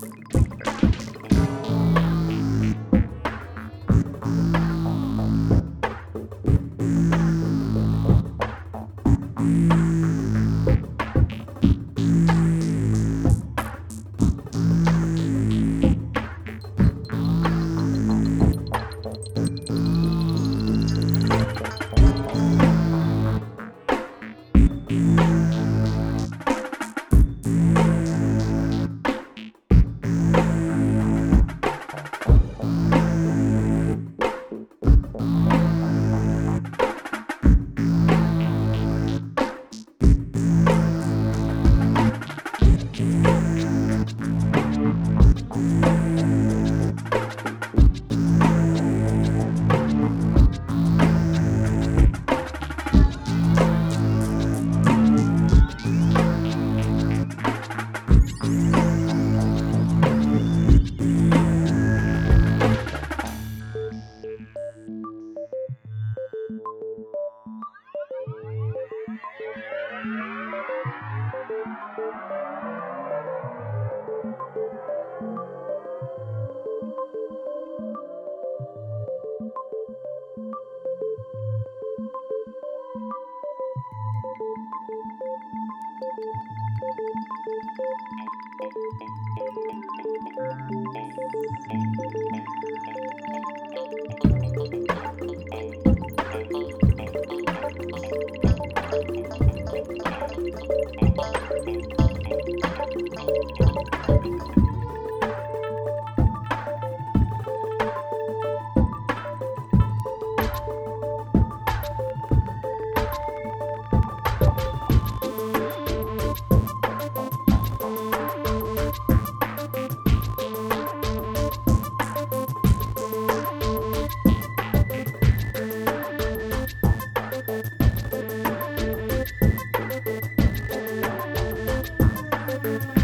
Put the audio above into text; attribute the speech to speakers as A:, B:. A: Thank you. Thank you. Bye.